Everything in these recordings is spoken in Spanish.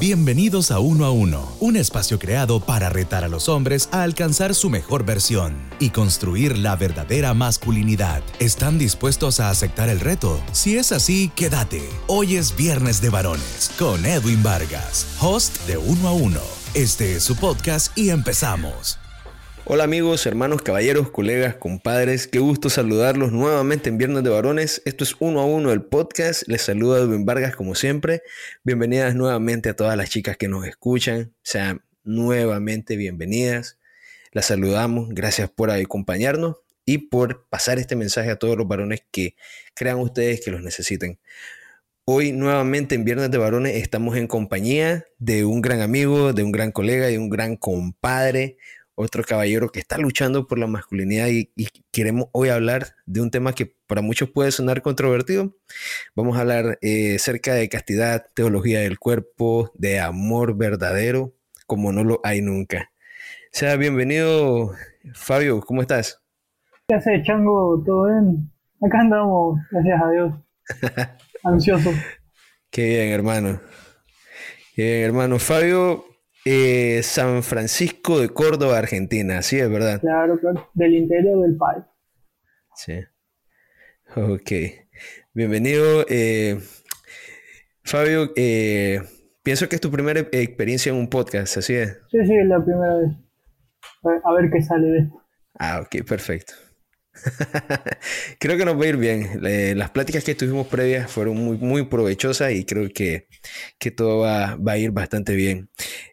Bienvenidos a Uno a Uno, un espacio creado para retar a los hombres a alcanzar su mejor versión y construir la verdadera masculinidad. ¿Están dispuestos a aceptar el reto? Si es así, quédate. Hoy es Viernes de Varones con Edwin Vargas, host de Uno a Uno. Este es su podcast y empezamos. Hola amigos, hermanos, caballeros, colegas, compadres, qué gusto saludarlos nuevamente en Viernes de Varones. Esto es uno a uno el podcast. Les saluda Edwin Vargas como siempre. Bienvenidas nuevamente a todas las chicas que nos escuchan. Sean nuevamente bienvenidas. Las saludamos. Gracias por acompañarnos y por pasar este mensaje a todos los varones que crean ustedes que los necesiten. Hoy nuevamente en Viernes de Varones estamos en compañía de un gran amigo, de un gran colega, de un gran compadre, otro caballero que está luchando por la masculinidad y, queremos hoy hablar de un tema que para muchos puede sonar controvertido. Vamos a hablar eh, acerca de castidad, teología del cuerpo, de amor verdadero, como no lo hay nunca. Sea bienvenido, Fabio, ¿cómo estás? ¿Qué haces, Chango? ¿Todo bien? Acá andamos, gracias a Dios. Ansioso. Qué bien, hermano. Qué bien, hermano. Fabio eh, San Francisco de Córdoba, Argentina, sí, es verdad. Claro, claro, del interior del país. Sí. Ok. Bienvenido, eh, Fabio. Eh, pienso que es tu primera experiencia en un podcast, ¿así es? Sí, sí, es la primera vez. A ver qué sale de esto. Ah, ok, perfecto. creo que nos va a ir bien. las pláticas que tuvimos previas fueron muy, muy provechosas y creo que, todo va, a ir bastante bien.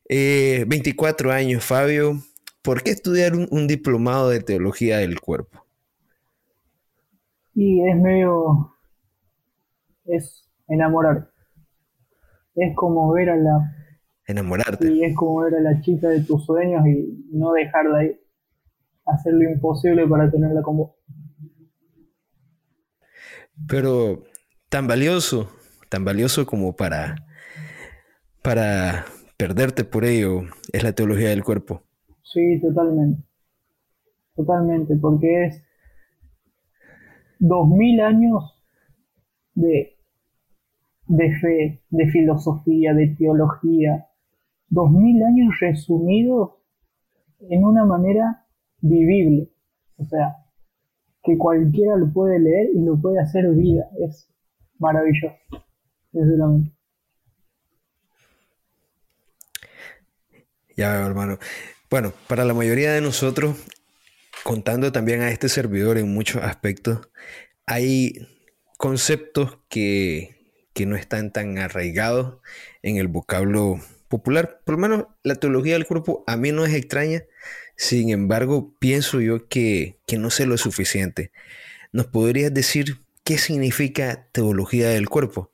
24 eh, años, Fabio. ¿Por qué estudiar un, diplomado de teología del cuerpo? Y es medio. Es enamorar. Es como ver a la. Enamorarte. Y es como ver a la chica de tus sueños y no dejarla ir hacer lo imposible para tenerla con vos. Pero tan valioso, tan valioso como para, para perderte por ello, es la teología del cuerpo. Sí, totalmente. Totalmente, porque es dos mil años de, de fe, de filosofía, de teología. Dos mil años resumidos en una manera vivible. O sea, que cualquiera lo puede leer y lo puede hacer vida. Es maravilloso, Ya, hermano. Bueno, para la mayoría de nosotros, contando también a este servidor en muchos aspectos, hay conceptos que, que no están tan arraigados en el vocablo popular. Por lo menos la teología del cuerpo a mí no es extraña, sin embargo, pienso yo que, no sé lo suficiente. ¿Nos podrías decir qué significa teología del cuerpo?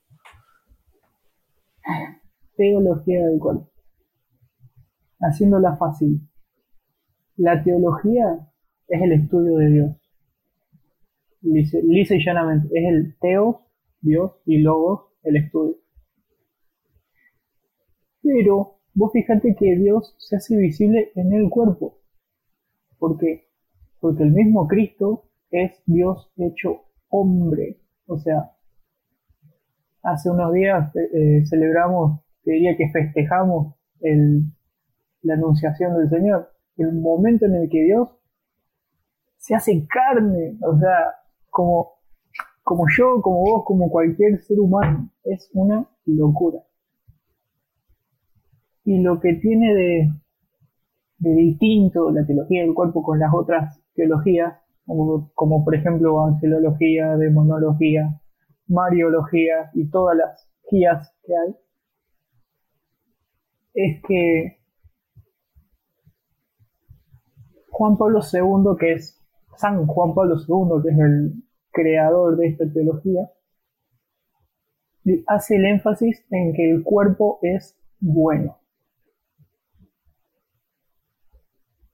Teología del cuerpo. Haciéndola fácil. La teología es el estudio de Dios. Lisa y llanamente. Es el teos, Dios, y logos, el estudio. Pero vos fíjate que Dios se hace visible en el cuerpo. ¿Por qué? Porque el mismo Cristo es Dios hecho hombre. O sea, hace unos días eh, celebramos, te diría que festejamos la anunciación del Señor. El momento en el que Dios se hace carne, o sea, como, como yo, como vos, como cualquier ser humano. Es una locura. Y lo que tiene de, de distinto la teología del cuerpo con las otras teologías, como, por ejemplo angelología, demonología, mariología y todas las guías que hay, es que Juan Pablo II, que es San Juan Pablo II, que es el creador de esta teología, hace el énfasis en que el cuerpo es bueno.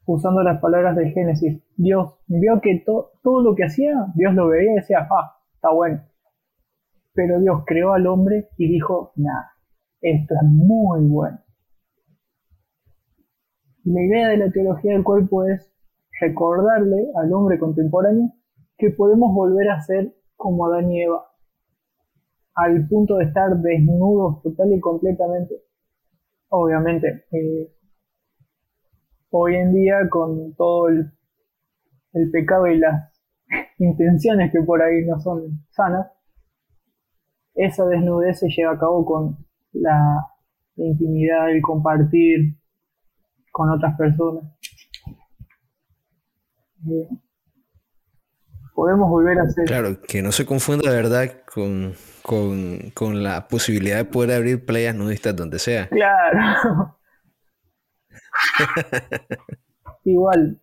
Usando las palabras de Génesis. Dios vio que todo lo que hacía, Dios lo veía y decía, ah, está bueno. Pero Dios creó al hombre y dijo, nada, esto es muy bueno. La idea de la teología del cuerpo es recordarle al hombre contemporáneo que podemos volver a ser como Adán y Eva, al punto de estar desnudos total y completamente, obviamente, eh, hoy en día con todo el, el pecado y las intenciones que por ahí no son sanas, esa desnudez se lleva a cabo con la, intimidad, el compartir con otras personas. Eh, podemos volver a ser... Claro, que no se confunda la verdad con, con, la posibilidad de poder abrir playas nudistas donde sea. Claro. Igual,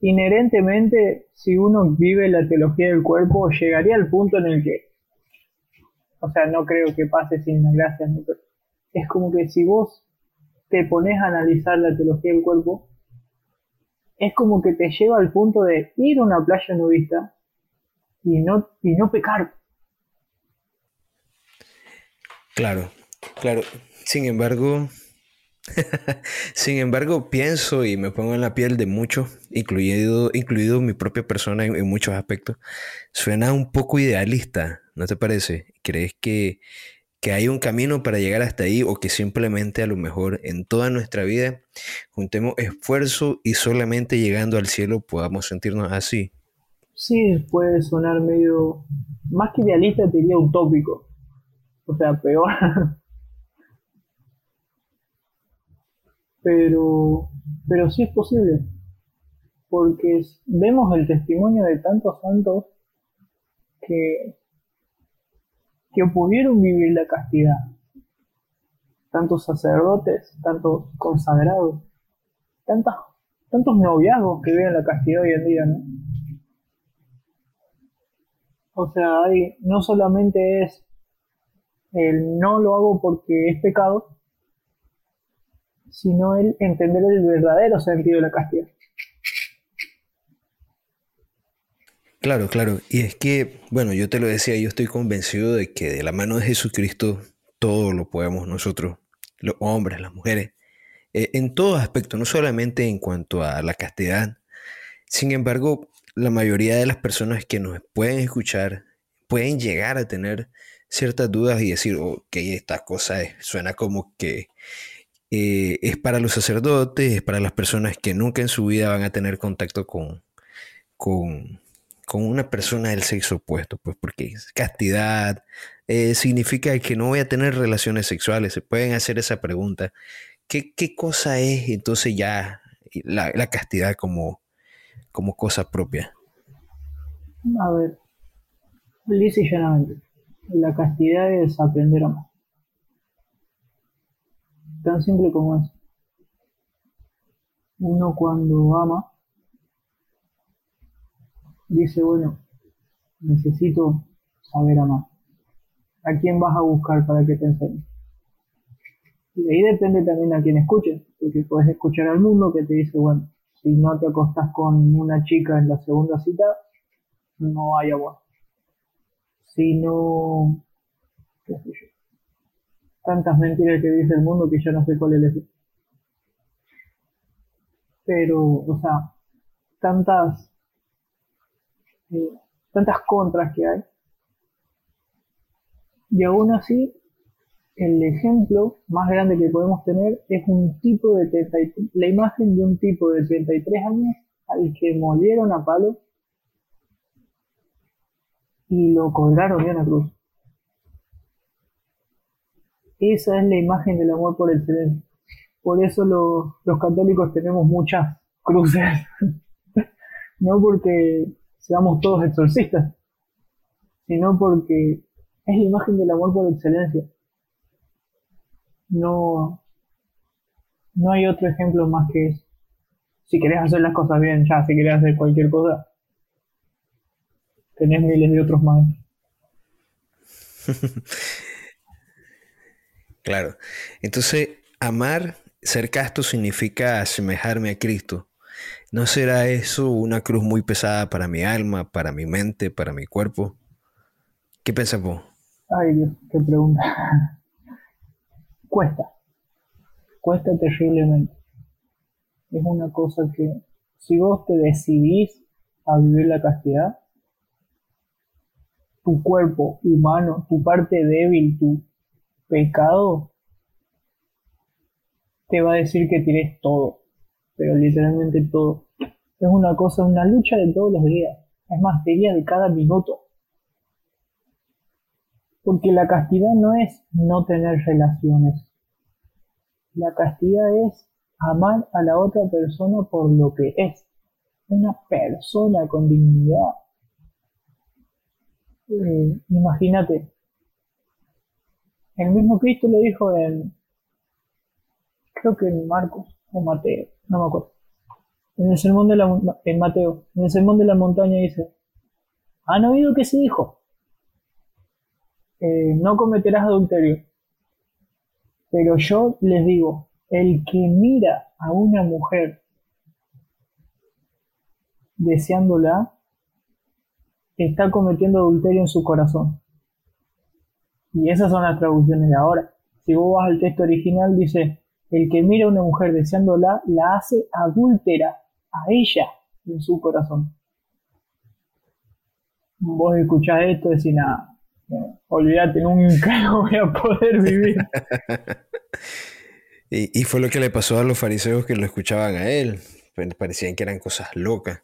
inherentemente, si uno vive la teología del cuerpo, llegaría al punto en el que, o sea, no creo que pase sin las gracias, pero es como que si vos te pones a analizar la teología del cuerpo, es como que te lleva al punto de ir a una playa nudista y no, y no pecar. Claro, claro. Sin embargo, Sin embargo, pienso y me pongo en la piel de muchos, incluido, incluido mi propia persona en, muchos aspectos. Suena un poco idealista, ¿no te parece? ¿Crees que, que hay un camino para llegar hasta ahí o que simplemente a lo mejor en toda nuestra vida juntemos esfuerzo y solamente llegando al cielo podamos sentirnos así? Sí, puede sonar medio, más que idealista, diría utópico. O sea, peor. pero, pero sí es posible, porque vemos el testimonio de tantos santos que, que pudieron vivir la castidad, tantos sacerdotes, tantos consagrados, tantos, tantos noviazgos que viven la castidad hoy en día, ¿no? O sea, hay, no solamente es el no lo hago porque es pecado, sino el entender el verdadero sentido de la castidad. Claro, claro. Y es que, bueno, yo te lo decía, yo estoy convencido de que de la mano de Jesucristo todo lo podemos nosotros, los hombres, las mujeres, eh, en todo aspecto, no solamente en cuanto a la castidad. Sin embargo, la mayoría de las personas que nos pueden escuchar pueden llegar a tener ciertas dudas y decir, ok, esta cosa suena como que eh, es para los sacerdotes, es para las personas que nunca en su vida van a tener contacto con, con, una persona del sexo opuesto, pues porque castidad eh, significa que no voy a tener relaciones sexuales. Se pueden hacer esa pregunta. ¿Qué, cosa es entonces ya la, castidad como, como cosa propia? A ver, lisa y llanamente, la castidad es aprender a amar. Tan simple como es. Uno cuando ama, dice, bueno, necesito saber amar. ¿A quién vas a buscar para que te enseñe? Y de ahí depende también a quién escuches, porque puedes escuchar al mundo que te dice, bueno, si no te acostás con una chica en la segunda cita, no hay agua. Si no, tantas mentiras que dice el mundo que ya no sé cuál elegir. Pero, o sea, tantas, eh, tantas contras que hay. Y aún así, el ejemplo más grande que podemos tener es un tipo de 33, la imagen de un tipo de 33 años al que molieron a palo y lo colgaron de una cruz. Esa es la imagen del amor por excelencia. Por eso los católicos tenemos muchas cruces. no porque seamos todos exorcistas, sino porque es la imagen del amor por excelencia. No, no hay otro ejemplo más que eso. Si querés hacer las cosas bien, ya, si querés hacer cualquier cosa, tenés miles de otros maestros. Claro. Entonces, amar, ser casto significa asemejarme a Cristo. ¿No será eso una cruz muy pesada para mi alma, para mi mente, para mi cuerpo? ¿Qué piensas vos? Ay Dios, qué pregunta. Cuesta. Cuesta terriblemente. Es una cosa que si vos te decidís a vivir la castidad, tu cuerpo humano, tu parte débil, tu pecado te va a decir que tienes todo, pero literalmente todo. Es una cosa, una lucha de todos los días. Es más, diría de cada minuto. Porque la castidad no es no tener relaciones. La castidad es amar a la otra persona por lo que es. Una persona con dignidad. Eh, imagínate. El mismo Cristo lo dijo en, creo que en Marcos o Mateo, no me acuerdo. En el sermón de la en Mateo, en el sermón de la montaña dice, ¿han oído que se dijo? Eh, no cometerás adulterio. Pero yo les digo, el que mira a una mujer deseándola, está cometiendo adulterio en su corazón. Y esas son las traducciones de ahora. Si vos vas al texto original, dice, el que mira a una mujer deseándola, la hace adúltera a ella en su corazón. Vos escuchás esto y decís, nada, olvídate, nunca voy a poder vivir. y, fue lo que le pasó a los fariseos que lo escuchaban a él. Pues, parecían que eran cosas locas.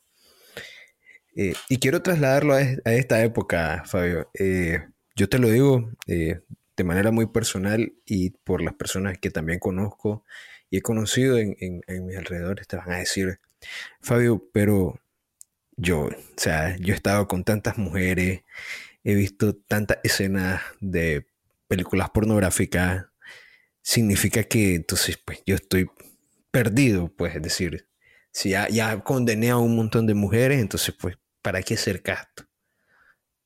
Eh, y quiero trasladarlo a, esta época, Fabio. Eh, yo te lo digo, eh, de manera muy personal y por las personas que también conozco y he conocido en, mis alrededores, te van a decir, Fabio, pero yo, o sea, yo he estado con tantas mujeres, he visto tantas escenas de películas pornográficas, significa que entonces, pues yo estoy perdido, pues, es decir, si ya, ya condené a un montón de mujeres, entonces, pues, ¿para qué ser casto?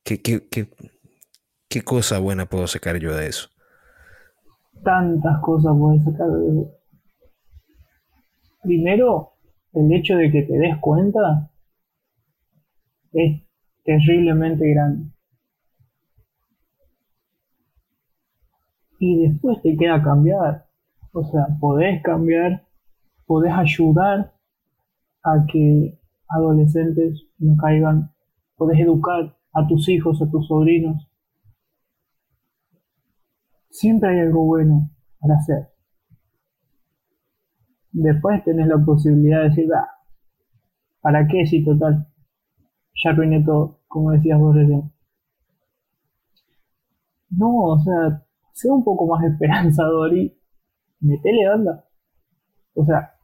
¿Qué, qué, qué, ¿Qué cosa buena puedo sacar yo de eso? Tantas cosas puedes sacar de eso. Primero, el hecho de que te des cuenta es terriblemente grande. Y después te queda cambiar. O sea, podés cambiar, podés ayudar a que adolescentes no caigan, podés educar a tus hijos, a tus sobrinos, Siempre hay algo bueno para hacer. Después tenés la posibilidad de decir, ah, ¿para qué si total? Ya arruiné todo, como decías vos recién. No, o sea, sea un poco más esperanzador y metele banda. O sea,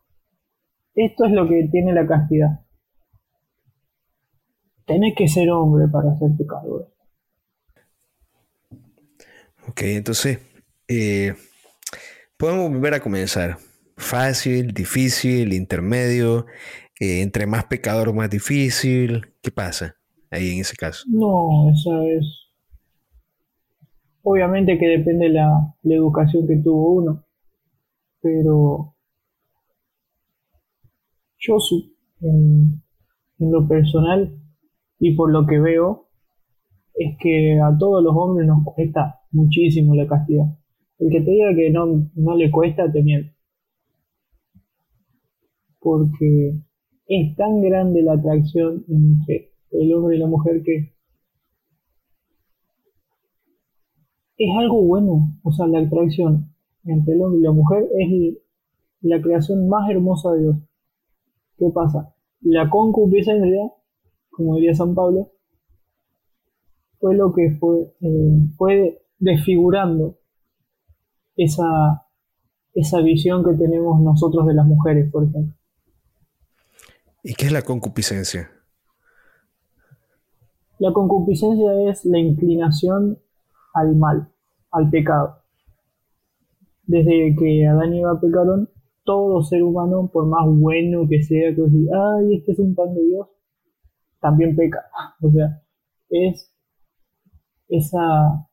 esto es lo que tiene la castidad. Tenés que ser hombre para hacerte cargo Ok, entonces eh, podemos volver a comenzar. Fácil, difícil, intermedio, eh, entre más pecador, más difícil. ¿Qué pasa ahí en ese caso? No, eso es. Obviamente que depende la, la educación que tuvo uno, pero yo en, en lo personal y por lo que veo es que a todos los hombres nos cuesta muchísimo la castidad. El que te diga que no, no le cuesta, te. Porque es tan grande la atracción entre el hombre y la mujer que es algo bueno. O sea, la atracción entre el hombre y la mujer es la creación más hermosa de Dios. ¿Qué pasa? La concupiscencia, como diría San Pablo, fue lo que fue, eh, fue desfigurando esa, esa visión que tenemos nosotros de las mujeres, por ejemplo. ¿Y qué es la concupiscencia? La concupiscencia es la inclinación al mal, al pecado. Desde que Adán y Eva pecaron, todo ser humano, por más bueno que sea, que diga, ay, este es un pan de Dios, también peca. O sea, es esa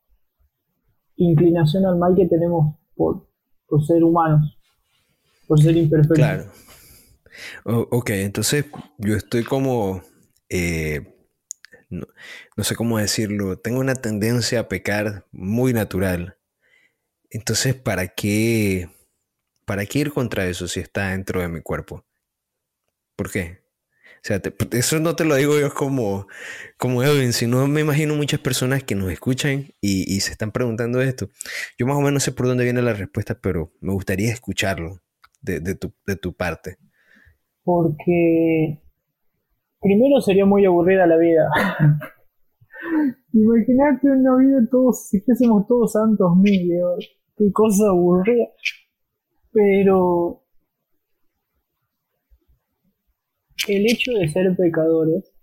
inclinación al mal que tenemos por, ser humanos, por ser imperfectos. Claro. ok, entonces yo estoy como, eh, no, sé cómo decirlo, tengo una tendencia a pecar muy natural. Entonces, ¿para qué, ¿para qué ir contra eso si está dentro de mi cuerpo? ¿Por qué? Sea, eso no te lo digo yo como, como Edwin, sino me imagino muchas personas que nos escuchan y, se están preguntando esto. Yo más o menos sé por dónde viene la respuesta, pero me gustaría escucharlo de, tu, de tu parte? Porque primero sería muy aburrida la vida. Imagínate una vida todos, si fuésemos todos santos mil, qué cosa aburrida. Pero el hecho de ser pecadores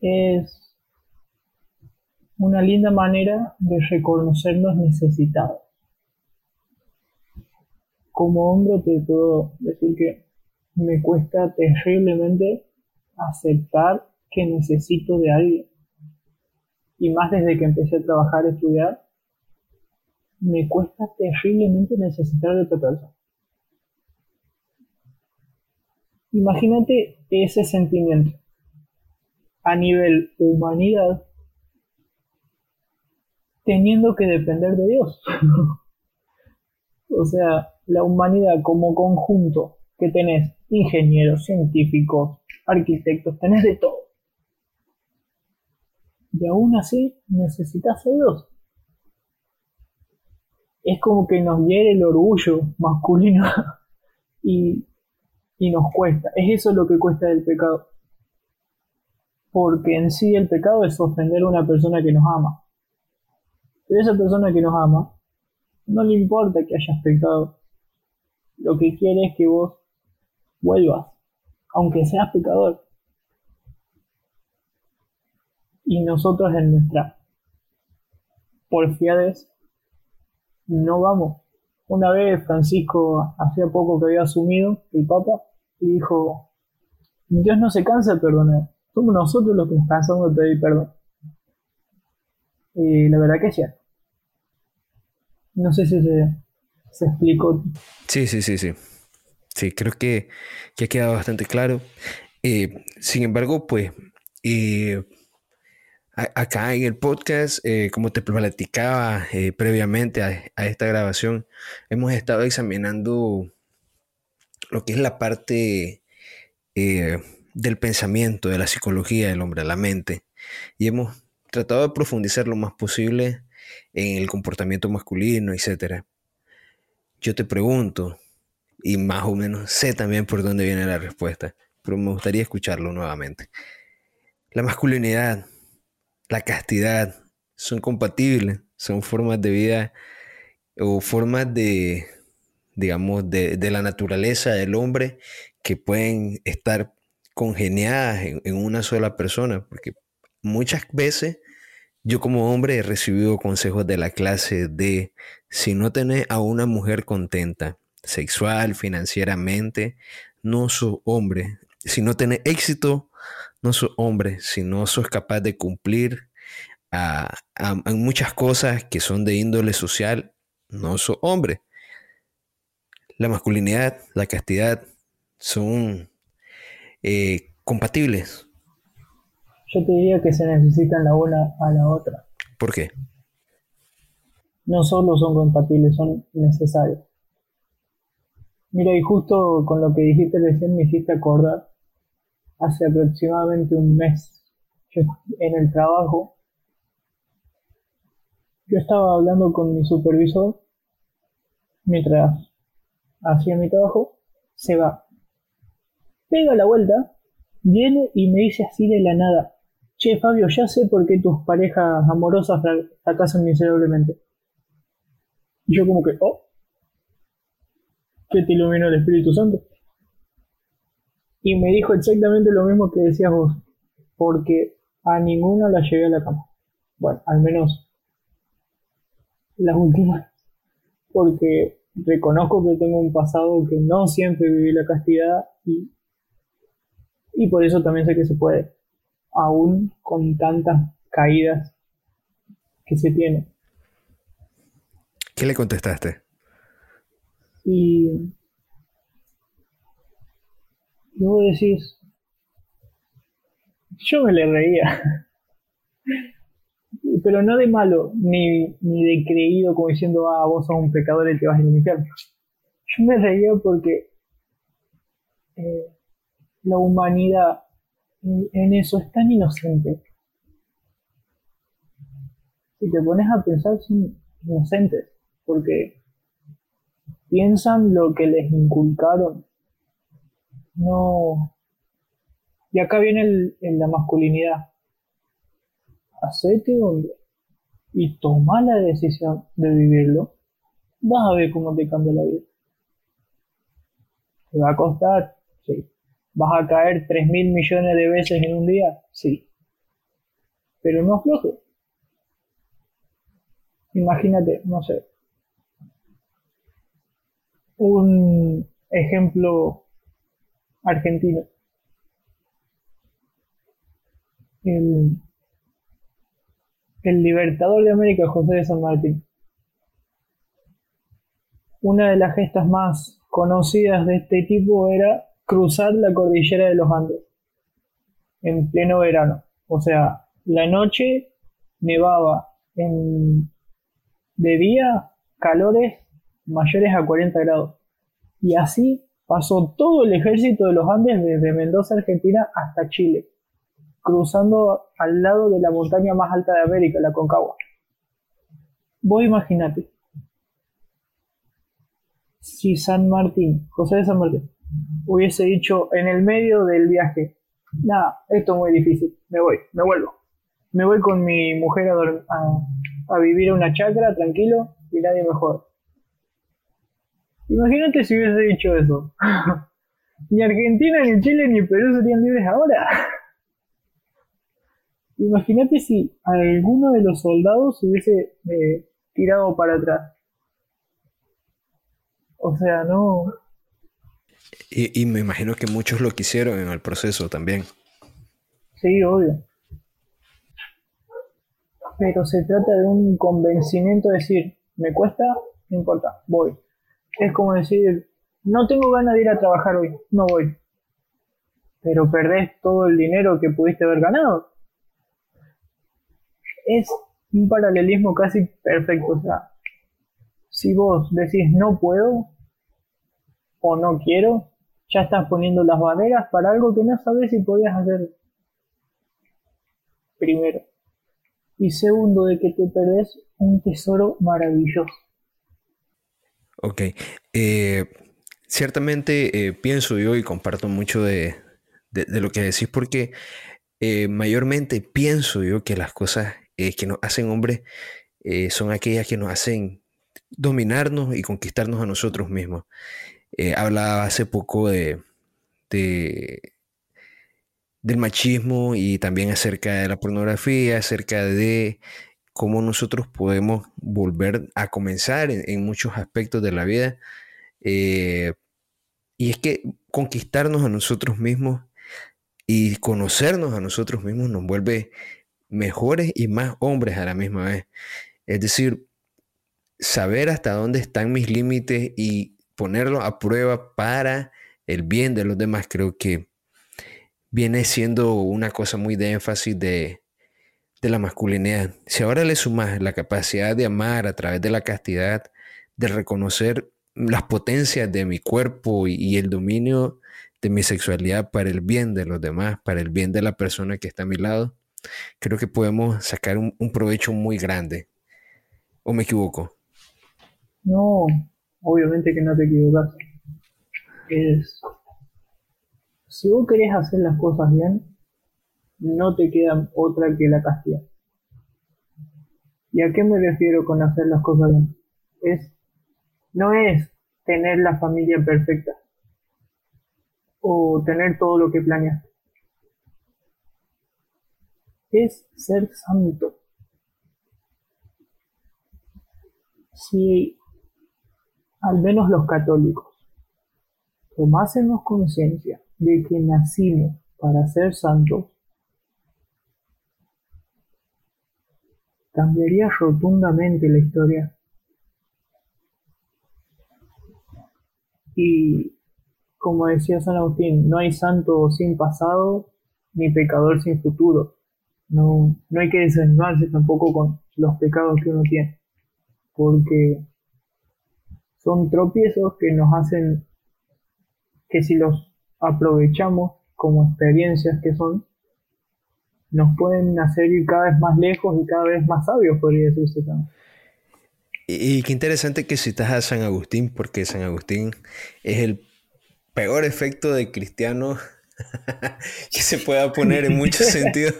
es una linda manera de reconocernos necesitados. Como hombre te puedo decir que me cuesta terriblemente aceptar que necesito de alguien. Y más desde que empecé a trabajar, a estudiar, me cuesta terriblemente necesitar de otra persona. Imagínate ese sentimiento a nivel humanidad teniendo que depender de Dios. o sea, la humanidad como conjunto que tenés ingenieros, científicos, arquitectos, tenés de todo. Y aún así necesitas a Dios. Es como que nos hiere el orgullo masculino y, y nos cuesta. Es eso lo que cuesta el pecado. Porque en sí el pecado es ofender a una persona que nos ama. Pero esa persona que nos ama, no le importa que hayas pecado. Lo que quiere es que vos vuelvas, aunque seas pecador. Y nosotros en nuestra porfiades no vamos. Una vez Francisco, hacía poco que había asumido, el Papa, y dijo, Dios no se cansa de perdonar, somos nosotros los que nos cansamos de pedir perdón. Y la verdad que es cierto. No sé si se, se explicó. Sí, sí, sí, sí. Sí, creo que, que ha quedado bastante claro. Eh, sin embargo, pues eh, acá en el podcast, eh, como te platicaba previamente a, a, esta grabación, hemos estado examinando lo que es la parte del pensamiento, de la psicología del hombre, la mente, y hemos tratado de profundizar lo más posible en el comportamiento masculino, etc. Yo te pregunto, y más o menos sé también por dónde viene la respuesta, pero me gustaría escucharlo nuevamente. La masculinidad, la castidad, son compatibles, son formas de vida o formas de, digamos, de, la naturaleza del hombre que pueden estar congeniadas en, en una sola persona, porque muchas veces yo como hombre he recibido consejos de la clase de si no tenés a una mujer contenta, sexual, financieramente, no sos hombre. Si no tenés éxito, no sos hombre. Si no sos capaz de cumplir a, muchas cosas que son de índole social, no sos hombre. La masculinidad, la castidad son eh, compatibles. Yo te diría que se necesitan la una a la otra. ¿Por qué? No solo son compatibles, son necesarios. Mira, y justo con lo que dijiste recién me hiciste acordar, hace aproximadamente un mes, en el trabajo, yo estaba hablando con mi supervisor mientras hacía mi trabajo, se va, pega la vuelta, viene y me dice así de la nada, che Fabio, ya sé por qué tus parejas amorosas fracasan miserablemente. Y yo como que, oh, que te iluminó el Espíritu Santo. Y me dijo exactamente lo mismo que decías vos, porque a ninguna la llegué a la cama. Bueno, al menos las últimas, porque reconozco que tengo un pasado que no siempre viví la castidad y, y por eso también sé que se puede, aún con tantas caídas que se tiene. ¿Qué le contestaste? Y luego decís, yo me le reía, pero no de malo, ni, ni de creído como diciendo, ah, vos sos un pecador y te vas a infierno. Yo me reía porque eh, la humanidad en eso es tan inocente. Si te pones a pensar, son inocentes, porque piensan lo que les inculcaron. No. Y acá viene la masculinidad. Hacete hombre y toma la decisión de vivirlo. Vas a ver cómo te cambia la vida. ¿Te va a costar? Sí. ¿Vas a caer 3 mil millones de veces en un día? Sí. Pero no aflojes. Imagínate, no sé, un ejemplo argentino. El, el libertador de América, José de San Martín. Una de las gestas más conocidas de este tipo era cruzar la cordillera de los Andes en pleno verano. O sea, la noche nevaba, en, de día calores mayores a 40 grados. Y así pasó todo el ejército de los Andes desde Mendoza, Argentina, hasta Chile, cruzando al lado de la montaña más alta de América, la Concagua. Vos imaginate, si San Martín, José de San Martín, hubiese dicho en el medio del viaje, nada, esto es muy difícil, me voy, me vuelvo. Me voy con mi mujer a, a, vivir a una chacra, tranquilo, y nadie mejor. Imagínate si hubiese dicho eso. ni Argentina, ni Chile, ni Perú serían libres ahora. Imagínate si alguno de los soldados se hubiese eh, tirado para atrás. O sea, no. Y, y, me imagino que muchos lo quisieron en el proceso también. Sí, obvio. Pero se trata de un convencimiento de decir, me cuesta, no importa, voy. Es como decir, no tengo ganas de ir a trabajar hoy, no voy. Pero perdés todo el dinero que pudiste haber ganado. Es un paralelismo casi perfecto. O sea, si vos decís no puedo o no quiero, ya estás poniendo las barreras para algo que no sabes si podías hacer. Primero. Y segundo, de que te perdés un tesoro maravilloso. Ok. Eh, ciertamente eh, pienso yo y comparto mucho de, lo que decís porque eh, mayormente pienso yo que las cosas que nos hacen hombres son aquellas que nos hacen dominarnos y conquistarnos a nosotros mismos. hablaba hace poco de, de, del machismo y también acerca de la pornografía, acerca de cómo nosotros podemos volver a comenzar en, muchos aspectos de la vida. Eh, y es que conquistarnos a nosotros mismos y conocernos a nosotros mismos nos vuelve mejores y más hombres a la misma vez. Es decir, saber hasta dónde están mis límites y ponerlos a prueba para el bien de los demás, creo que viene siendo una cosa muy de énfasis de, de la masculinidad. Si ahora le sumas la capacidad de amar a través de la castidad, de reconocer las potencias de mi cuerpo y, el dominio de mi sexualidad para el bien de los demás, para el bien de la persona que está a mi lado, creo que podemos sacar un, provecho muy grande. ¿O me equivoco? No, obviamente que no te equivocas. Es. Si vos querés hacer las cosas bien, no te queda otra que la castidad. ¿Y a qué me refiero con hacer las cosas bien? Es, no es tener la familia perfecta o tener todo lo que planeas. Es ser santo. Si al menos los católicos tomásemos conciencia de que nacimos para ser santos, cambiaría rotundamente la historia. Y como decía San Agustín, no hay santo sin pasado ni pecador sin futuro. No, no hay que desanimarse tampoco con los pecados que uno tiene, porque son tropiezos que nos hacen que si los aprovechamos como experiencias que son, nos pueden hacer ir cada vez más lejos y cada vez más sabios, podría decirse también. Y, qué interesante que citas a San Agustín, porque San Agustín es el peor efecto de cristiano que se pueda poner en muchos sentidos.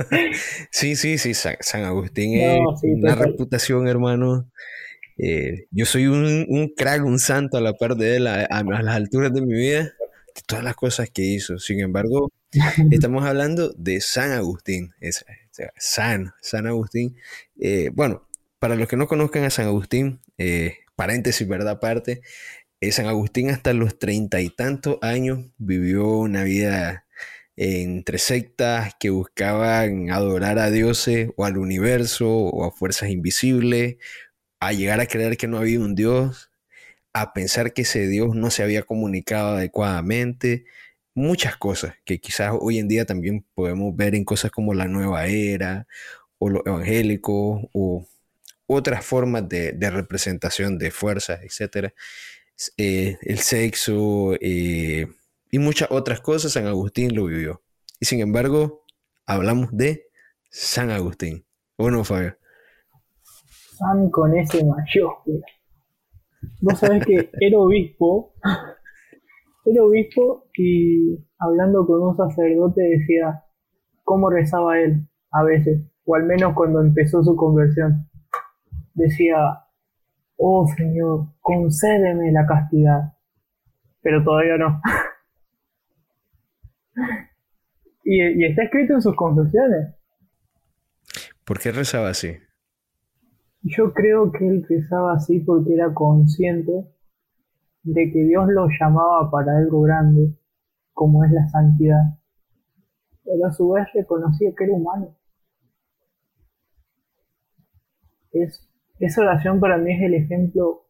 Sí, sí, sí, San, Agustín es una reputación, hermano. Eh, yo soy un, un, crack, un santo a la par de él, a, las alturas de mi vida, de todas las cosas que hizo. Sin embargo, estamos hablando de San Agustín, es, San, San Agustín. Eh, bueno, para los que no conozcan a San Agustín, eh, paréntesis, ¿verdad? Aparte, eh, San Agustín hasta los treinta y tantos años vivió una vida entre sectas que buscaban adorar a dioses o al universo o a fuerzas invisibles, a llegar a creer que no había un Dios, a pensar que ese Dios no se había comunicado adecuadamente, muchas cosas que quizás hoy en día también podemos ver en cosas como la nueva era o lo evangélico o otras formas de, representación de fuerzas, etc. Eh, el sexo eh, y muchas otras cosas, San Agustín lo vivió. Y sin embargo, hablamos de San Agustín. ¿O no, Fabio? San con ese. Vos sabés que era obispo, era obispo y hablando con un sacerdote decía cómo rezaba él a veces, o al menos cuando empezó su conversión decía, oh Señor, concédeme la castidad, pero todavía no. y, está escrito en sus confesiones. ¿Por qué rezaba así? Yo creo que él rezaba así porque era consciente de que Dios lo llamaba para algo grande, como es la santidad, pero a su vez reconocía que era humano. Es esa oración para mí es el ejemplo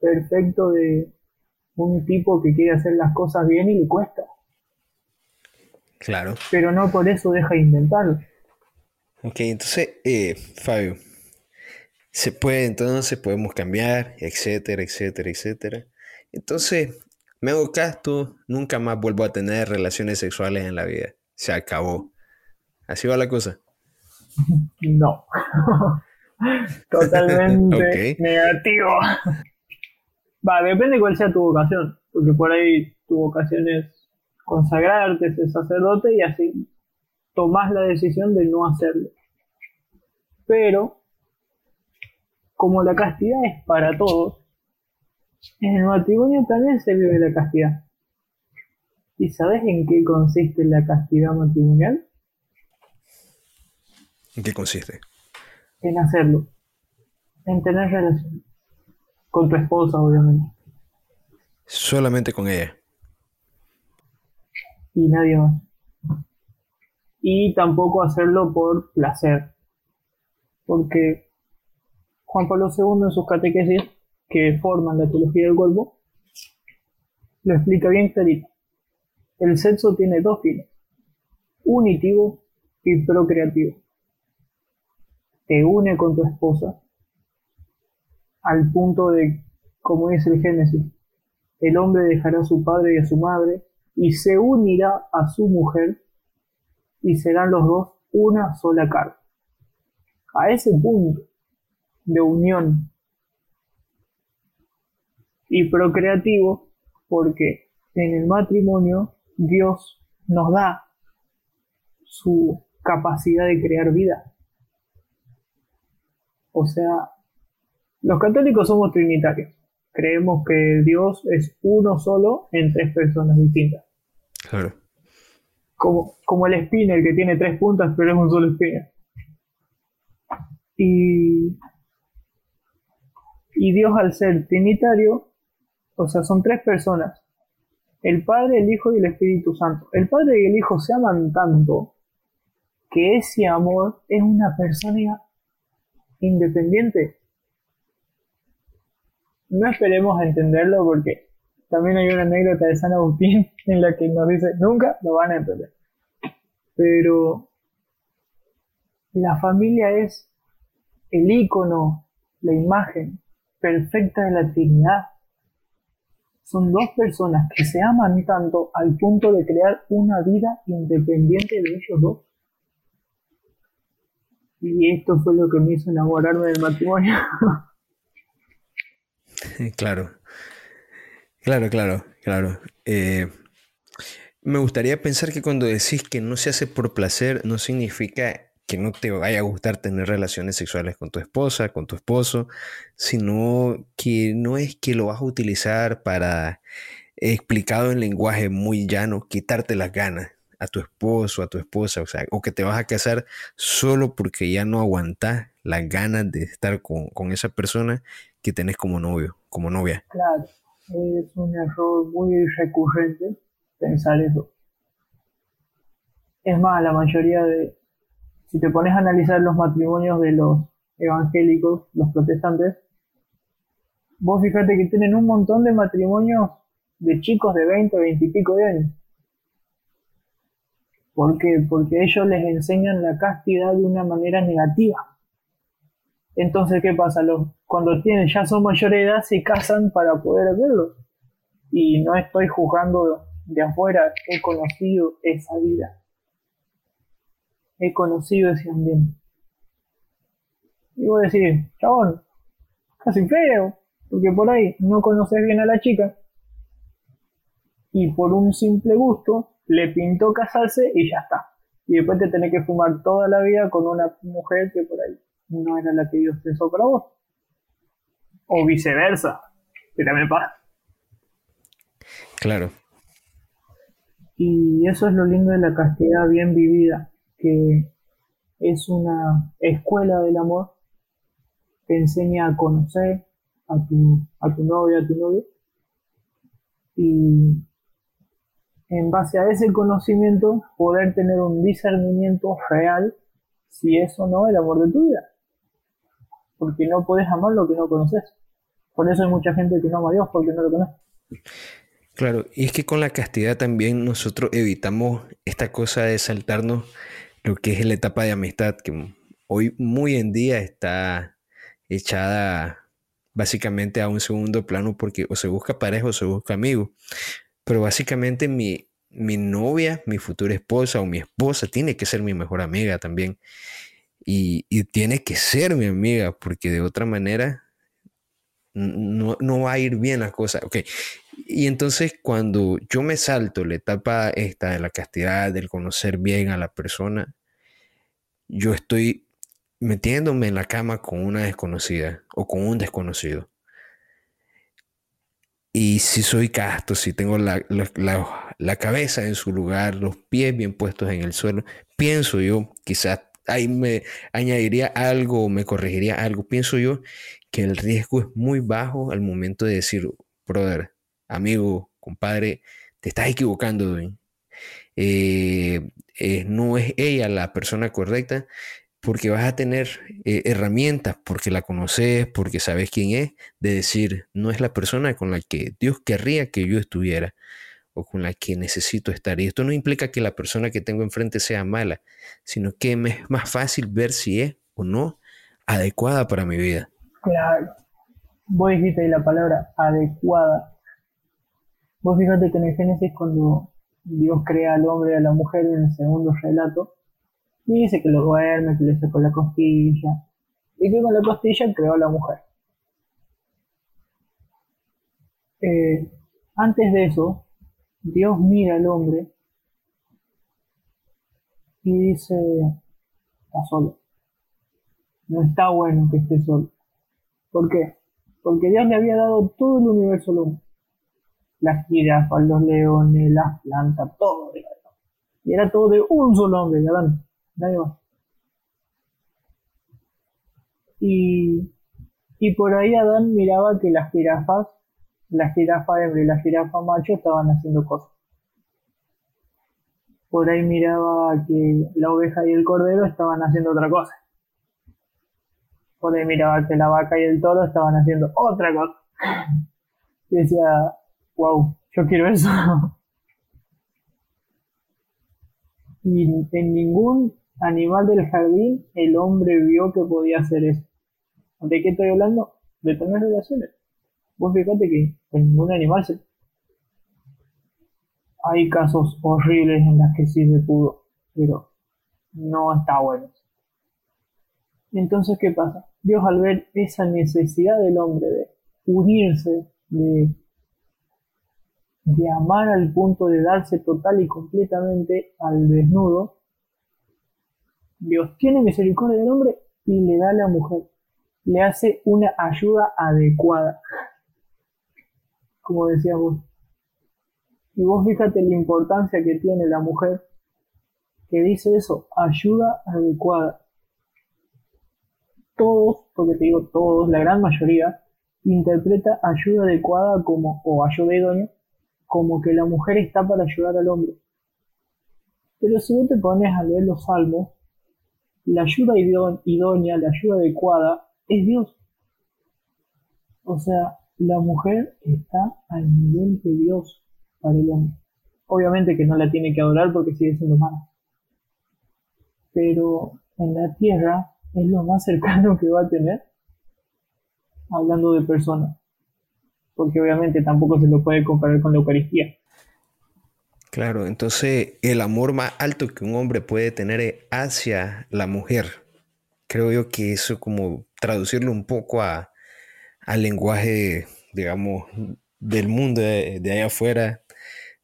perfecto de un tipo que quiere hacer las cosas bien y le cuesta. Claro. Pero no por eso deja de intentarlo. Ok, entonces, eh, Fabio, se puede, entonces podemos cambiar, etcétera, etcétera, etcétera. Entonces, me hago casto, nunca más vuelvo a tener relaciones sexuales en la vida. Se acabó. ¿Así va la cosa? No. Totalmente negativo. Va, depende cuál sea tu vocación, porque por ahí tu vocación es consagrarte, ser sacerdote y así tomás la decisión de no hacerlo. Pero, como la castidad es para todos, en el matrimonio también se vive la castidad. ¿Y sabes en qué consiste la castidad matrimonial? ¿En qué consiste? en hacerlo, en tener relación. Con tu esposa, obviamente. Solamente con ella. Y nadie más. Y tampoco hacerlo por placer. Porque Juan Pablo II en sus catequesis, que forman la teología del cuerpo, lo explica bien clarito. El sexo tiene dos fines, unitivo y procreativo te une con tu esposa al punto de, como dice el Génesis, el hombre dejará a su padre y a su madre y se unirá a su mujer y serán los dos una sola carne. A ese punto de unión y procreativo, porque en el matrimonio Dios nos da su capacidad de crear vida. O sea, los católicos somos trinitarios. Creemos que Dios es uno solo en tres personas distintas. Claro. Como, como el spinner que tiene tres puntas, pero es un solo spinner. Y, y Dios al ser trinitario, o sea, son tres personas. El Padre, el Hijo y el Espíritu Santo. El Padre y el Hijo se aman tanto que ese amor es una persona independiente. No esperemos a entenderlo porque también hay una anécdota de San Agustín en la que nos dice, nunca lo van a entender. Pero la familia es el icono, la imagen perfecta de la Trinidad. Son dos personas que se aman tanto al punto de crear una vida independiente de ellos dos. Y esto fue lo que me hizo enamorarme del matrimonio. Claro. Claro, claro, claro. Eh, me gustaría pensar que cuando decís que no se hace por placer, no significa que no te vaya a gustar tener relaciones sexuales con tu esposa, con tu esposo, sino que no es que lo vas a utilizar para, explicado en lenguaje muy llano, quitarte las ganas a tu esposo, a tu esposa, o sea, o que te vas a casar solo porque ya no aguantas las ganas de estar con, con esa persona que tenés como novio, como novia. Claro, es un error muy recurrente pensar eso. Es más, la mayoría de, si te pones a analizar los matrimonios de los evangélicos, los protestantes, vos fíjate que tienen un montón de matrimonios de chicos de 20, 20 y pico de años. ¿Por qué? Porque ellos les enseñan la castidad de una manera negativa. Entonces, ¿qué pasa? Los, cuando tienen, ya son mayor de edad, se casan para poder hacerlo. Y no estoy juzgando de afuera, he conocido esa vida. He conocido ese ambiente. Y voy a decir, chabón, casi feo, porque por ahí no conoces bien a la chica. Y por un simple gusto, le pintó casarse y ya está. Y después te tenés que fumar toda la vida con una mujer que por ahí no era la que Dios pensó para vos. O viceversa, que también pasa. Claro. Y eso es lo lindo de la castidad bien vivida, que es una escuela del amor, te enseña a conocer a tu, a tu novia, a tu novio, y en base a ese conocimiento poder tener un discernimiento real si es o no el amor de tu vida. Porque no puedes amar lo que no conoces. Por eso hay mucha gente que no ama a Dios porque no lo conoce. Claro, y es que con la castidad también nosotros evitamos esta cosa de saltarnos lo que es la etapa de amistad, que hoy muy en día está echada básicamente a un segundo plano porque o se busca pareja o se busca amigo pero básicamente mi, mi novia, mi futura esposa o mi esposa tiene que ser mi mejor amiga también. Y, tiene que ser mi amiga, porque de otra manera no, va a ir bien la cosa. Ok. Y entonces cuando yo me salto la etapa esta de la castidad, del conocer bien a la persona, yo estoy metiéndome en la cama con una desconocida o con un desconocido. Y si soy casto, si tengo la, cabeza en su lugar, los pies bien puestos en el suelo, pienso yo, quizás ahí me añadiría algo me corregiría algo, pienso yo que el riesgo es muy bajo al momento de decir, brother, amigo, compadre, te estás equivocando, eh, eh, no es ella la persona correcta, porque vas a tener eh, herramientas, porque la conoces, porque sabes quién es, de decir, no es la persona con la que Dios querría que yo estuviera o con la que necesito estar. Y esto no implica que la persona que tengo enfrente sea mala, sino que me es más fácil ver si es o no adecuada para mi vida. Claro. Vos dijiste ahí la palabra adecuada. Vos fíjate que en el Génesis cuando Dios crea al hombre y a la mujer en el segundo relato, dice que lo duerme, que le sacó la costilla, y que con la costilla creó a la mujer. Eh, antes de eso, Dios mira al hombre y dice, está solo. No está bueno que esté solo. ¿Por qué? Porque Dios le había dado todo el universo al hombre. Las jirafas, los leones, las plantas, todo. Y era todo de un solo hombre, Adán nadie más. Y, y por ahí Adán miraba que las jirafas, la jirafa hembra y la jirafa macho estaban haciendo cosas. Por ahí miraba que la oveja y el cordero estaban haciendo otra cosa. Por ahí miraba que la vaca y el toro estaban haciendo otra cosa. Y decía, wow, yo quiero eso. y en ningún animal del jardín, el hombre vio que podía hacer eso. ¿De qué estoy hablando? De tener relaciones. Vos fíjate que en ningún animal se... Hay casos horribles en los que sí se pudo, pero no está bueno. Entonces, ¿qué pasa? Dios al ver esa necesidad del hombre de unirse, de, de amar al punto de darse total y completamente al desnudo, Dios tiene misericordia del hombre y le da a la mujer, le hace una ayuda adecuada, como decíamos. Y vos fíjate la importancia que tiene la mujer, que dice eso, ayuda adecuada. Todos, porque te digo todos, la gran mayoría, interpreta ayuda adecuada como, o ayuda idónea, como que la mujer está para ayudar al hombre. Pero si vos te pones a leer los salmos, la ayuda idónea, la ayuda adecuada, es Dios. O sea, la mujer está al nivel de Dios para el hombre. Obviamente que no la tiene que adorar porque sigue siendo humana. Pero en la tierra es lo más cercano que va a tener hablando de personas. Porque obviamente tampoco se lo puede comparar con la Eucaristía. Claro, entonces el amor más alto que un hombre puede tener hacia la mujer. Creo yo que eso como traducirlo un poco a, al lenguaje, digamos, del mundo de, allá afuera,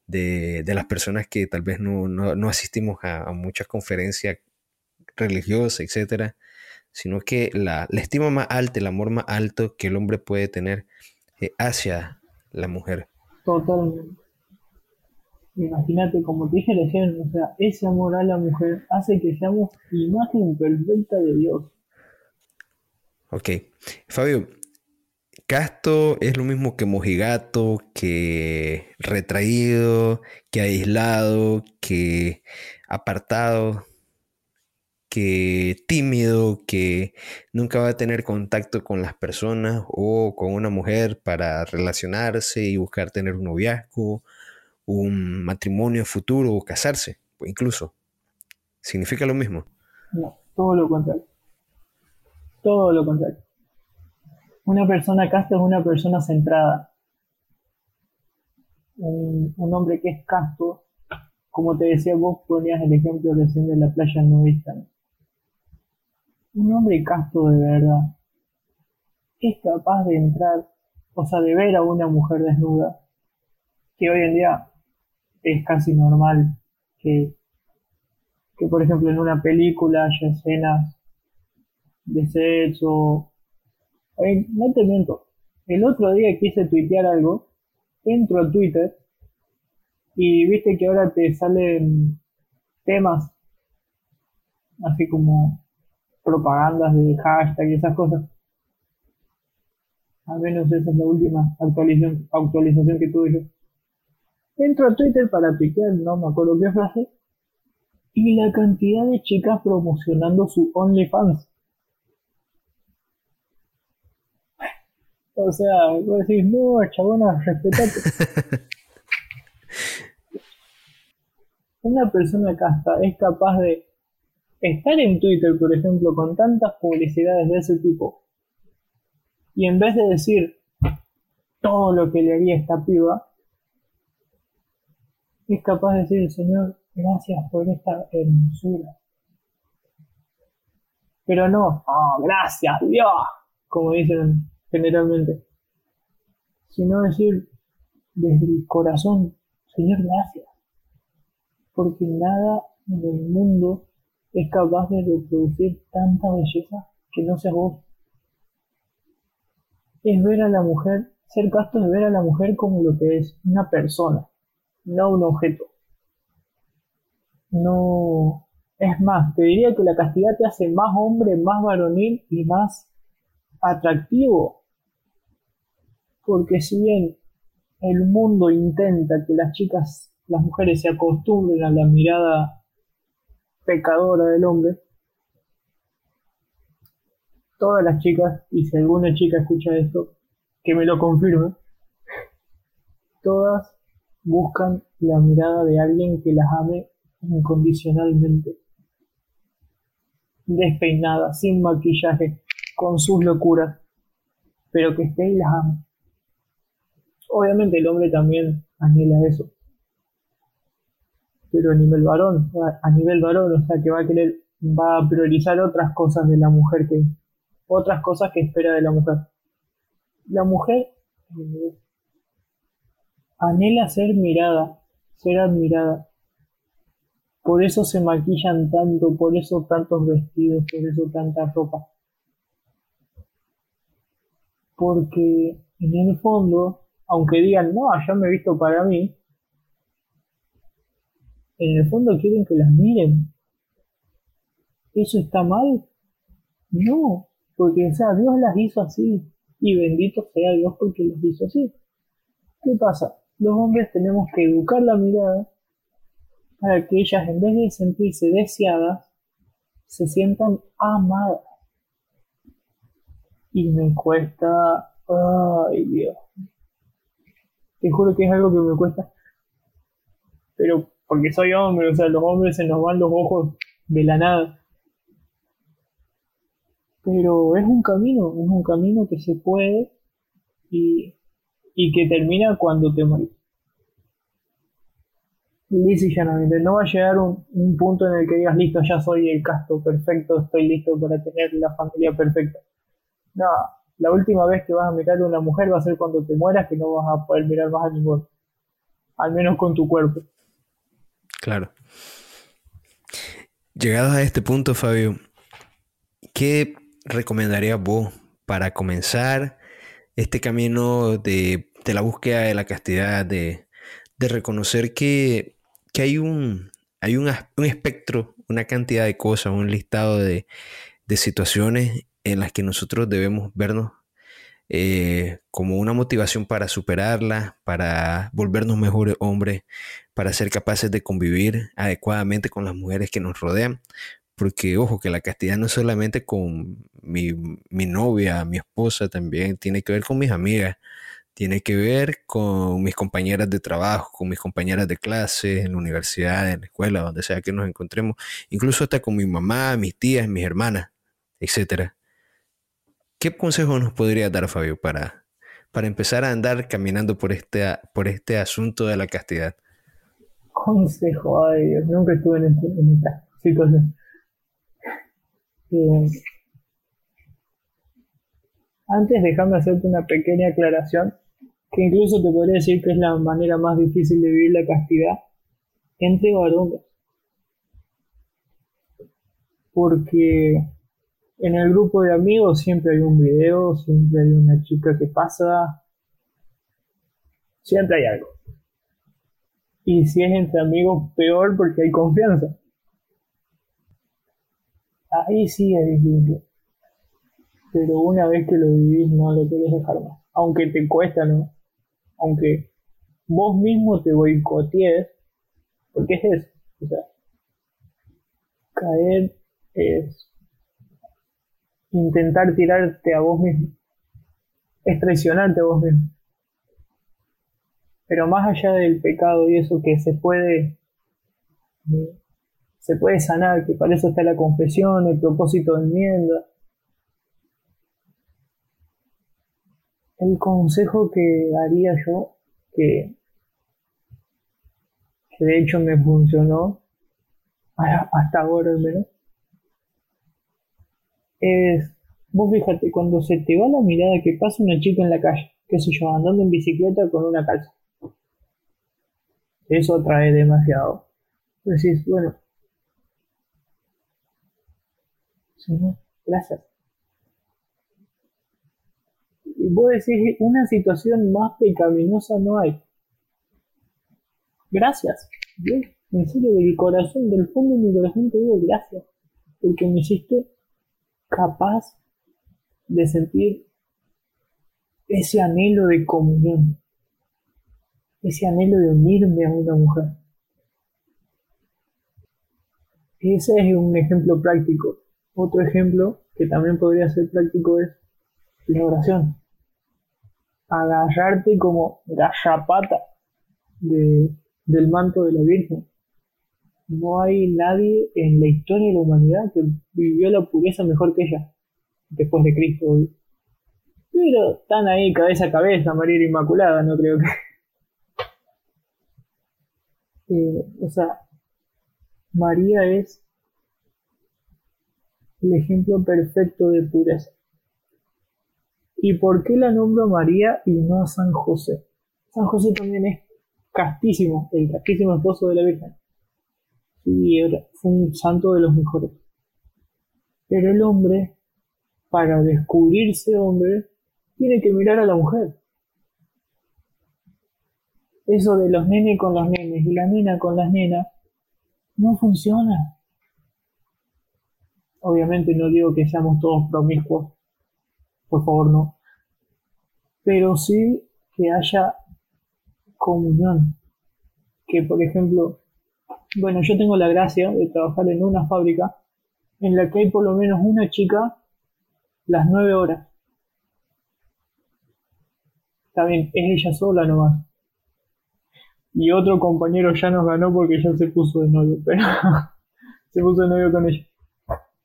de, las personas que tal vez no, asistimos a, muchas conferencias religiosas, etcétera, sino que la, estima más alta, el amor más alto que el hombre puede tener eh, hacia la mujer. Totalmente. Imagínate, como te dije recién, o sea, ese amor a la mujer hace que seamos imagen perfecta de Dios. Ok. Fabio, casto es lo mismo que mojigato, que retraído, que aislado, que apartado, tímido, que nunca va a tener contacto con las personas o con una mujer para relacionarse y buscar tener un noviazgo un matrimonio futuro o casarse, incluso. ¿Significa lo mismo? No, todo lo contrario. Todo lo contrario. Una persona casta es una persona centrada. Un, hombre que es casto, como te decía vos, ponías el ejemplo recién de la playa nudista. Un hombre casto de verdad es capaz de entrar, o sea, de ver a una mujer desnuda, que hoy en día es casi normal que, que, por ejemplo, en una película haya escenas de sexo. no te miento, el otro día quise tuitear algo, entro a Twitter y viste que ahora te salen temas así como propagandas de hashtag y esas cosas. Al menos esa es la última actualización, actualización que tuve yo. Entro a Twitter para tuitear, no me acuerdo qué frase, y la cantidad de chicas promocionando su OnlyFans. O sea, vos decís, no, chabona, respetate. Una persona casta es capaz de estar en Twitter, por ejemplo, con tantas publicidades de ese tipo, y en vez de decir todo lo que le haría esta piba, es capaz de decir, Señor, gracias por esta hermosura. Pero no, oh, gracias Dios, como dicen generalmente, sino decir desde el corazón, Señor, gracias. Porque nada en el mundo es capaz de reproducir tanta belleza que no seas vos. Es ver a la mujer, ser casto es ver a la mujer como lo que es, una persona no un objeto. No. Es más, te diría que la castidad te hace más hombre, más varonil y más atractivo. Porque si bien el mundo intenta que las chicas, las mujeres se acostumbren a la mirada pecadora del hombre, todas las chicas, y si alguna chica escucha esto, que me lo confirme, todas buscan la mirada de alguien que las ame incondicionalmente. Despeinada, sin maquillaje, con sus locuras, pero que esté y las ame. Obviamente el hombre también anhela eso. Pero a nivel varón, a nivel varón, o sea que va a querer, va a priorizar otras cosas de la mujer que, otras cosas que espera de la mujer. la mujer eh, anhela ser mirada, ser admirada. Por eso se maquillan tanto, por eso tantos vestidos, por eso tanta ropa. Porque en el fondo, aunque digan, no, yo me he visto para mí, en el fondo quieren que las miren. ¿Eso está mal? No, porque o sea, Dios las hizo así. Y bendito sea Dios porque las hizo así. ¿Qué pasa? Los hombres tenemos que educar la mirada para que ellas, en vez de sentirse deseadas, se sientan amadas. Y me cuesta, ay Dios. Te juro que es algo que me cuesta. Pero porque soy hombre, o sea, los hombres se nos van los ojos de la nada. Pero es un camino, es un camino que se puede y, y que termina cuando te morís. Listo y llanamente, no va a llegar un, un, punto en el que digas, listo, ya soy el casto perfecto, estoy listo para tener la familia perfecta. No, la última vez que vas a mirar a una mujer va a ser cuando te mueras, que no vas a poder mirar más a ninguna. Al menos con tu cuerpo. Claro. Llegados a este punto, Fabio, ¿qué recomendarías vos para comenzar este camino de, de la búsqueda de la castidad, de, de reconocer que que hay un, hay un, espectro, una cantidad de cosas, un listado de, situaciones en las que nosotros debemos vernos eh, como una motivación para superarlas, para volvernos mejores hombres, para ser capaces de convivir adecuadamente con las mujeres que nos rodean. Porque, ojo, que la castidad no es solamente con mi, mi novia, mi esposa, también tiene que ver con mis amigas, tiene que ver con mis compañeras de trabajo, con mis compañeras de clase, en la universidad, en la escuela, donde sea que nos encontremos, incluso hasta con mi mamá, mis tías, mis hermanas, etc. ¿Qué consejo nos podría dar, Fabio, para, para empezar a andar caminando por este, por este asunto de la castidad? Consejo, ay Dios, nunca estuve en, este, esta situación. Eh, antes déjame hacerte una pequeña aclaración que incluso te podría decir que es la manera más difícil de vivir la castidad entre varones. Porque en el grupo de amigos siempre hay un video, siempre hay una chica que pasa, siempre hay algo. Y si es entre amigos, peor porque hay confianza. Ahí sí es difícil. Pero una vez que lo vivís no lo querés dejar más. Aunque te cuesta, ¿no? aunque vos mismo te boicotees, porque es eso, o sea, caer es intentar tirarte a vos mismo, es traicionarte a vos mismo. Pero más allá del pecado y eso que se puede se puede sanar, que para eso está la confesión, el propósito de enmienda. el consejo que daría yo, que, que de hecho me funcionó, hasta ahora al menos, es, vos fíjate, cuando se te va la mirada que pasa una chica en la calle, qué sé yo, andando en bicicleta con una calza, eso atrae demasiado. Decís, bueno, gracias vos decís, una situación más pecaminosa no hay. Gracias. Bien, en serio, del corazón, del fondo de mi corazón te digo gracias. Porque me hiciste capaz de sentir ese anhelo de comunión. Ese anhelo de unirme a una mujer. Ese es un ejemplo práctico. Otro ejemplo que también podría ser práctico es la oración agarrarte como gallapata de, del manto de la Virgen. No hay nadie en la historia de la humanidad que vivió la pureza mejor que ella, después de Cristo. Pero están ahí cabeza a cabeza, María Inmaculada, no creo que... Eh, o sea, María es el ejemplo perfecto de pureza. ¿Y por qué la nombro a María y no a San José? San José también es castísimo, el castísimo esposo de la Virgen. Y fue un santo de los mejores. Pero el hombre, para descubrirse hombre, tiene que mirar a la mujer. Eso de los nenes con los nenes y la nena con las nenas no funciona. Obviamente no digo que seamos todos promiscuos, por favor no. Pero sí que haya comunión. Que por ejemplo, bueno, yo tengo la gracia de trabajar en una fábrica en la que hay por lo menos una chica las nueve horas. Está bien, es ella sola nomás. Y otro compañero ya nos ganó porque ya se puso de novio, pero se puso de novio con ella.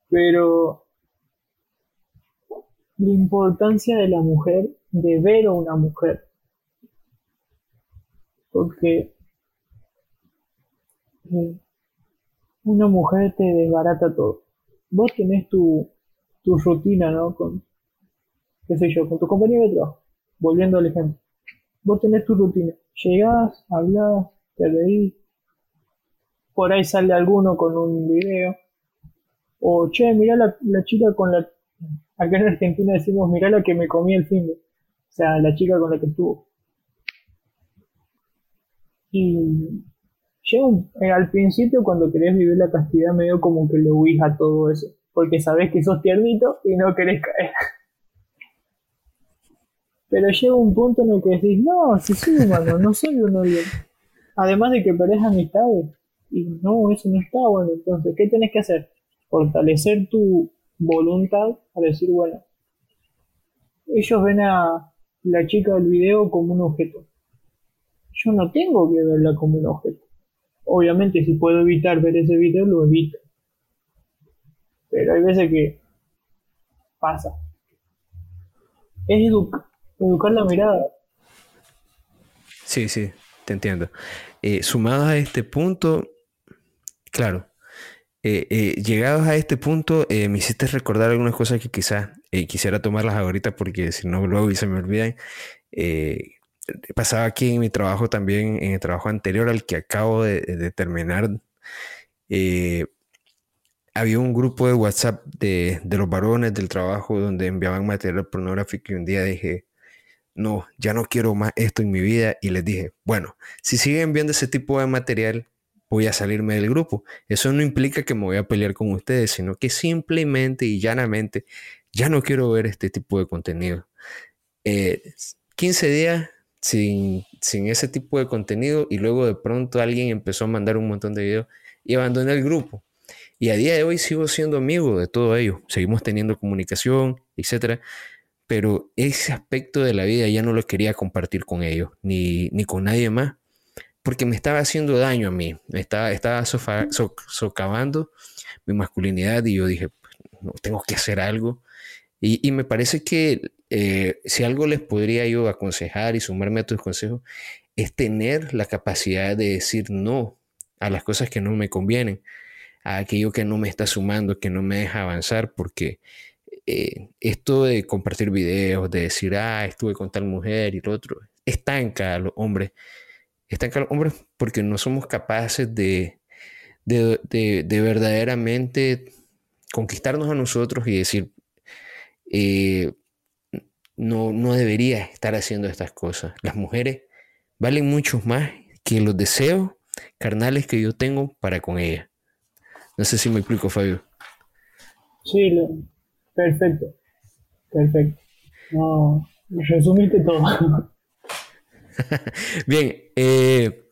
Pero la importancia de la mujer, de ver a una mujer. Porque eh, una mujer te desbarata todo. Vos tenés tu, tu rutina, ¿no? Con, qué sé yo, con tu compañero de trabajo. Volviendo al ejemplo. Vos tenés tu rutina. Llegás, hablas, te reís. Por ahí sale alguno con un video. O, che, mirá la, la chica con la... Acá en Argentina decimos, mirá la que me comí el fin de... O sea, la chica con la que estuvo. Y eh, al principio cuando querés vivir la castidad medio como que le huís a todo eso, porque sabés que sos tiernito y no querés caer. Pero llega un punto en el que decís, no, si soy humano, no soy un odio. Además de que perdés amistades. Y no, eso no está bueno. Entonces, ¿qué tenés que hacer? Fortalecer tu voluntad a decir, bueno, ellos ven a la chica del video como un objeto. Yo no tengo que verla como un objeto. Obviamente, si puedo evitar ver ese video, lo evito. Pero hay veces que pasa. Es educar Educar la mirada. Sí, sí, te entiendo. Eh, sumados a este punto, claro, eh, eh, llegados a este punto, me hiciste recordar algunas cosas que quizás quisiera tomarlas ahorita porque si no luego y se me olvidan. pasaba aquí en mi trabajo también, en el trabajo anterior al que acabo de, de terminar, había un grupo de WhatsApp de, de, los varones del trabajo donde enviaban material pornográfico y un día dije, no, ya no quiero más esto en mi vida y les dije, bueno, si siguen viendo ese tipo de material, voy a salirme del grupo. Eso no implica que me voy a pelear con ustedes, sino que simplemente y llanamente ya no quiero ver este tipo de contenido. 15 eh, días sin, sin ese tipo de contenido y luego de pronto alguien empezó a mandar un montón de videos y abandoné el grupo. Y a día de hoy sigo siendo amigo de todo ello. Seguimos teniendo comunicación, etcétera pero ese aspecto de la vida ya no lo quería compartir con ellos, ni, ni con nadie más, porque me estaba haciendo daño a mí, estaba, estaba socavando mi masculinidad y yo dije, tengo que hacer algo. Y, y me parece que eh, si algo les podría yo aconsejar y sumarme a tus consejos, es tener la capacidad de decir no a las cosas que no me convienen, a aquello que no me está sumando, que no me deja avanzar, porque eh, esto de compartir videos, de decir, ah, estuve con tal mujer y lo otro, estanca a los hombres. Estanca a los hombres porque no somos capaces de, de, verdaderamente conquistarnos a nosotros y decir, eh, no, no debería estar haciendo estas cosas. Las mujeres valen mucho más que los deseos carnales que yo tengo para con ellas. No sé si me explico, Fabio. Sí, lo, Perfecto, perfecto. No, resumiste todo. Bien, eh,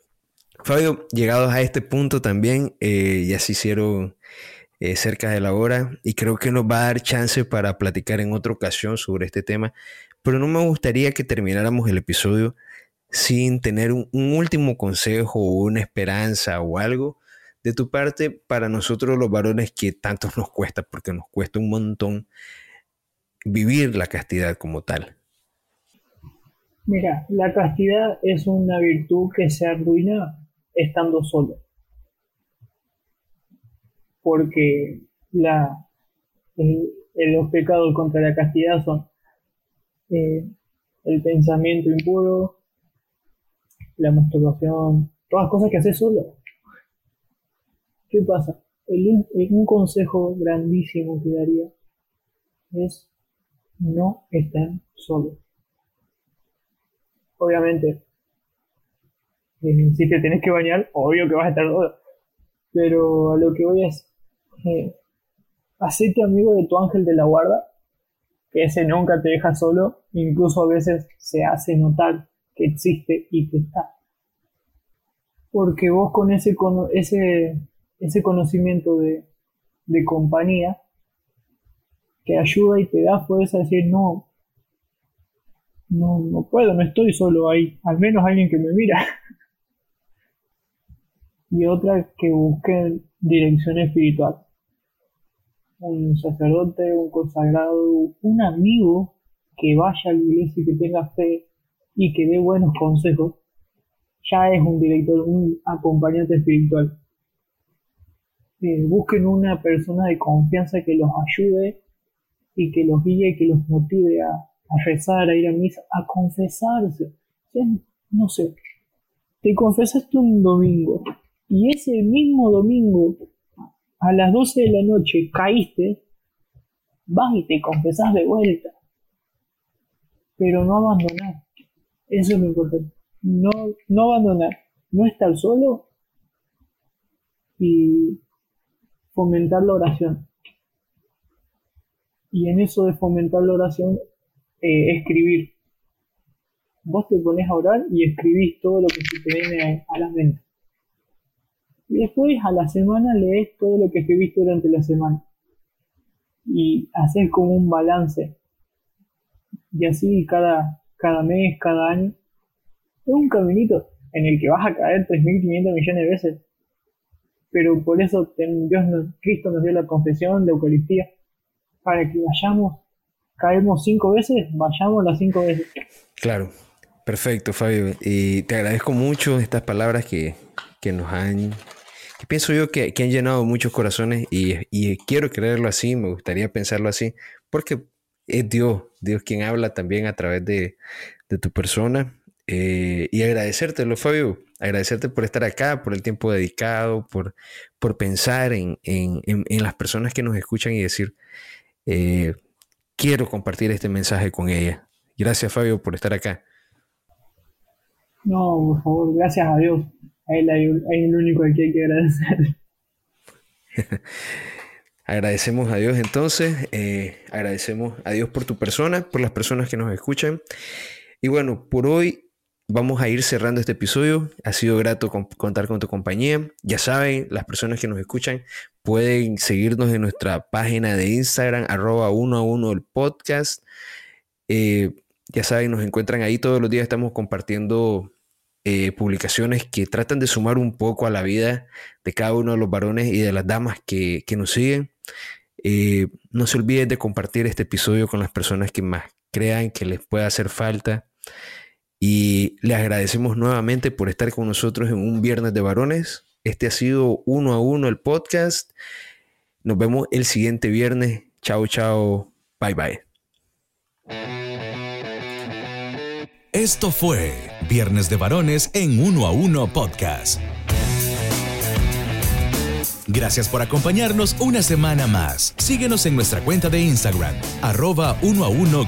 Fabio, llegados a este punto también, eh, ya se hicieron eh, cerca de la hora y creo que nos va a dar chance para platicar en otra ocasión sobre este tema, pero no me gustaría que termináramos el episodio sin tener un último consejo o una esperanza o algo de tu parte para nosotros los varones que tanto nos cuesta, porque nos cuesta un montón vivir la castidad como tal? Mira, la castidad es una virtud que se arruina estando solo. Porque la, los pecados contra la castidad son eh, el pensamiento impuro, la masturbación, todas cosas que haces solo. ¿Qué pasa? El, un consejo grandísimo que daría es no estar solo. Obviamente, si te tenés que bañar, obvio que vas a estar solo. Pero a lo que voy es, eh, hacete amigo de tu ángel de la guarda, que ese nunca te deja solo, incluso a veces se hace notar que existe y que está. Porque vos con ese, ese, ese conocimiento de, compañía, te ayuda y te da fuerza a decir, no, no, no puedo, no estoy solo ahí, al menos alguien que me mira. y otra que busque dirección espiritual. Un sacerdote, un consagrado, un amigo que vaya a la iglesia y que tenga fe y que dé buenos consejos, ya es un director, un acompañante espiritual. Eh, busquen una persona de confianza que los ayude y que los guíe y que los motive a, rezar, a ir a misa, a confesarse. No sé, te confesaste un domingo y ese mismo domingo a las 12 de la noche caíste, vas y te confesás de vuelta. Pero no abandonar. Eso es lo importante. No, no abandonar. No estar solo y fomentar la oración. Y en eso de fomentar la oración, eh, escribir. Vos te pones a orar y escribís todo lo que se te viene a, la mente. Y después a la semana lees todo lo que escribiste durante la semana. Y haces como un balance. Y así cada, cada mes, cada año. Es un caminito en el que vas a caer 3.500 millones de veces. Pero por eso Dios, Cristo nos dio la confesión, la Eucaristía para que vayamos, caemos cinco veces, vayamos las cinco veces. Claro, perfecto, Fabio. Y te agradezco mucho estas palabras que, nos han, que pienso yo que, han llenado muchos corazones y, quiero creerlo así, me gustaría pensarlo así, porque es Dios, Dios quien habla también a través de, tu persona. Eh, y agradecértelo, Fabio, agradecerte por estar acá, por el tiempo dedicado, por, por pensar en, en las personas que nos escuchan y decir, eh, quiero compartir este mensaje con ella. Gracias Fabio por estar acá. No, por favor, gracias a Dios. A él es el único al que hay que agradecer. Agradecemos a Dios entonces, eh, agradecemos a Dios por tu persona, por las personas que nos escuchan. Y bueno, por hoy vamos a ir cerrando este episodio. Ha sido grato contar con tu compañía. Ya saben, las personas que nos escuchan pueden seguirnos en nuestra página de Instagram, arroba uno a uno el podcast. Eh, ya saben, nos encuentran ahí todos los días. Estamos compartiendo eh, publicaciones que tratan de sumar un poco a la vida de cada uno de los varones y de las damas que, nos siguen. Eh, no se olviden de compartir este episodio con las personas que más crean que les pueda hacer falta. Y les agradecemos nuevamente por estar con nosotros en un viernes de varones. Este ha sido uno a uno el podcast. Nos vemos el siguiente viernes. Chao, chao. Bye, bye. Esto fue Viernes de Varones en Uno a Uno Podcast. Gracias por acompañarnos una semana más. Síguenos en nuestra cuenta de Instagram, arroba uno a uno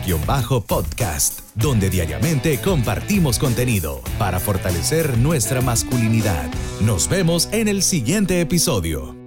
podcast, donde diariamente compartimos contenido para fortalecer nuestra masculinidad. Nos vemos en el siguiente episodio.